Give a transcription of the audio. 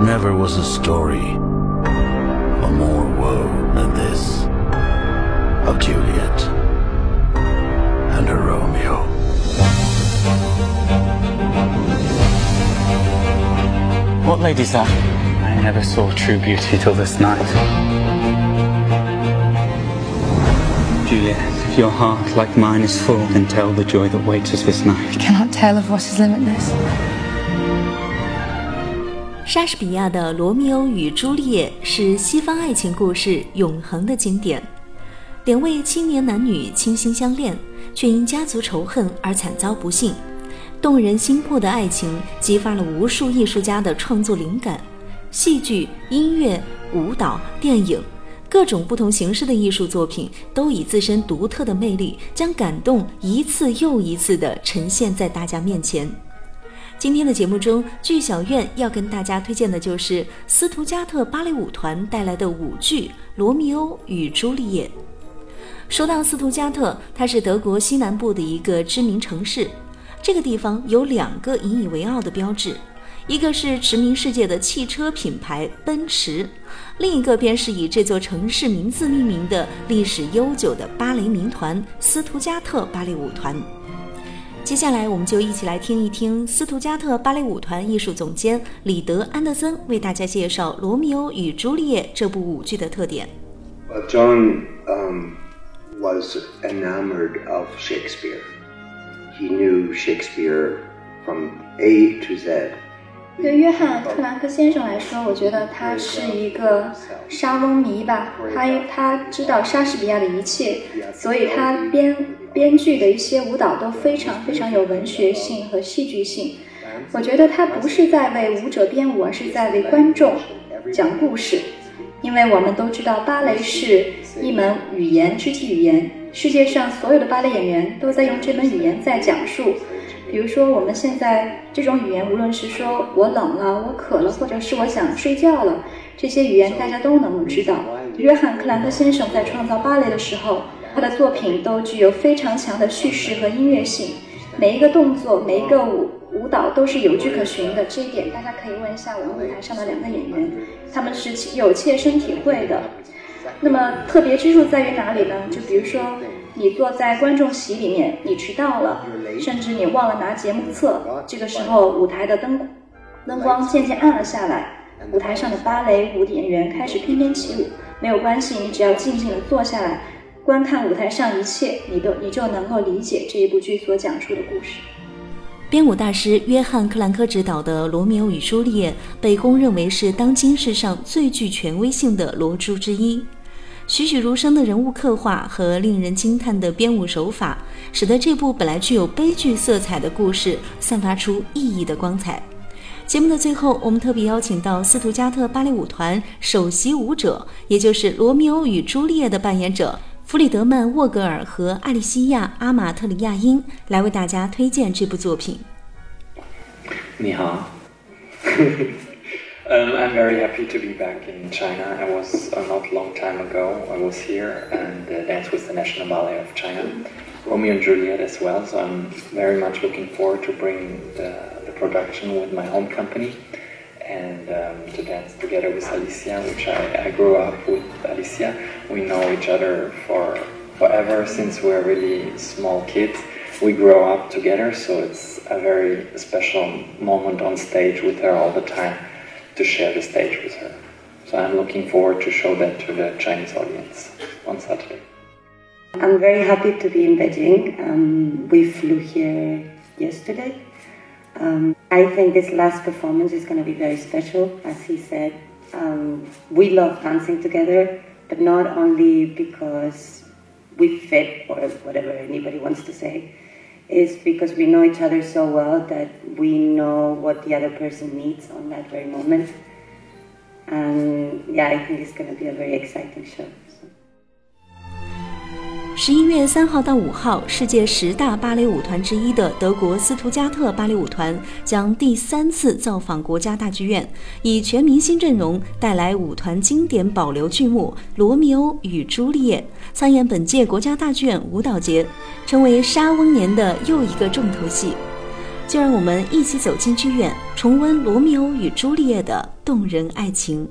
Never was a story of more woe than this of Juliet and her Romeo. What lady's that? I never saw true beauty till this night. Juliet, if your heart, like mine, is full, then tell the joy that waits us this night. I cannot tell of what is limitless. 莎士比亚的《罗密欧与朱丽叶》是西方爱情故事永恒的经典。两位青年男女倾心相恋，却因家族仇恨而惨遭不幸。动人心魄的爱情激发了无数艺术家的创作灵感，戏剧、音乐、舞蹈、电影，各种不同形式的艺术作品都以自身独特的魅力，将感动一次又一次地呈现在大家面前。今天的节目中，剧小院要跟大家推荐的就是斯图加特芭蕾舞团带来的舞剧《罗密欧与朱丽叶》。说到斯图加特，它是德国西南部的一个知名城市。这个地方有两个引以为傲的标志，一个是驰名世界的汽车品牌奔驰，另一个便是以这座城市名字命名的历史悠久的芭蕾民团斯图加特芭蕾舞团。接下来，我们就一起来听一听斯图加特芭蕾舞团艺术总监里德·安德森为大家介绍《罗密欧与朱丽叶》这部舞剧的特点。John um, was enamored of Shakespeare. He knew Shakespeare from A to Z. 对约翰·克兰克先生来说，我觉得他是一个莎翁迷吧。他他知道莎士比亚的一切，所以他编编剧的一些舞蹈都非常非常有文学性和戏剧性。我觉得他不是在为舞者编舞，而是在为观众讲故事。因为我们都知道，芭蕾是一门语言，肢体语言。世界上所有的芭蕾演员都在用这门语言在讲述。比如说，我们现在这种语言，无论是说我冷了、我渴了，或者是我想睡觉了，这些语言大家都能够知道。约翰·克兰克先生在创造芭蕾的时候，他的作品都具有非常强的叙事和音乐性，每一个动作、每一个舞舞蹈都是有据可循的。这一点大家可以问一下我们舞台上的两个演员，他们是有切身体会的。那么特别之处在于哪里呢？就比如说。你坐在观众席里面，你迟到了，甚至你忘了拿节目册。这个时候，舞台的灯灯光渐渐暗了下来，舞台上的芭蕾舞演员开始翩翩起舞。没有关系，你只要静静的坐下来，观看舞台上一切，你都你就能够理解这一部剧所讲述的故事。编舞大师约翰·克兰科执导的《罗密欧与朱丽叶》被公认为是当今世上最具权威性的罗珠之一。栩栩如生的人物刻画和令人惊叹的编舞手法，使得这部本来具有悲剧色彩的故事散发出熠熠的光彩。节目的最后，我们特别邀请到斯图加特芭蕾舞团首席舞者，也就是《罗密欧与朱丽叶》的扮演者弗里德曼·沃格尔和艾丽西亚·阿玛特里亚因，来为大家推荐这部作品。你好。Um, I'm very happy to be back in China. I was uh, not long time ago. I was here and uh, danced with the National Ballet of China, Romeo and Juliet as well. So I'm very much looking forward to bring the, the production with my home company and um, to dance together with Alicia, which I, I grew up with Alicia. We know each other for forever since we're really small kids. We grow up together, so it's a very special moment on stage with her all the time to share the stage with her. So I'm looking forward to show that to the Chinese audience on Saturday. I'm very happy to be in Beijing. Um, we flew here yesterday. Um, I think this last performance is going to be very special, as he said. Um, we love dancing together, but not only because we fit or whatever anybody wants to say, is because we know each other so well that we know what the other person needs on that very moment. And yeah, I think it's going to be a very exciting show. 十一月三号到五号，世界十大芭蕾舞团之一的德国斯图加特芭蕾舞团将第三次造访国家大剧院，以全明星阵容带来舞团经典保留剧目《罗密欧与朱丽叶》，参演本届国家大剧院舞蹈节，成为莎翁年的又一个重头戏。就让我们一起走进剧院，重温《罗密欧与朱丽叶》的动人爱情。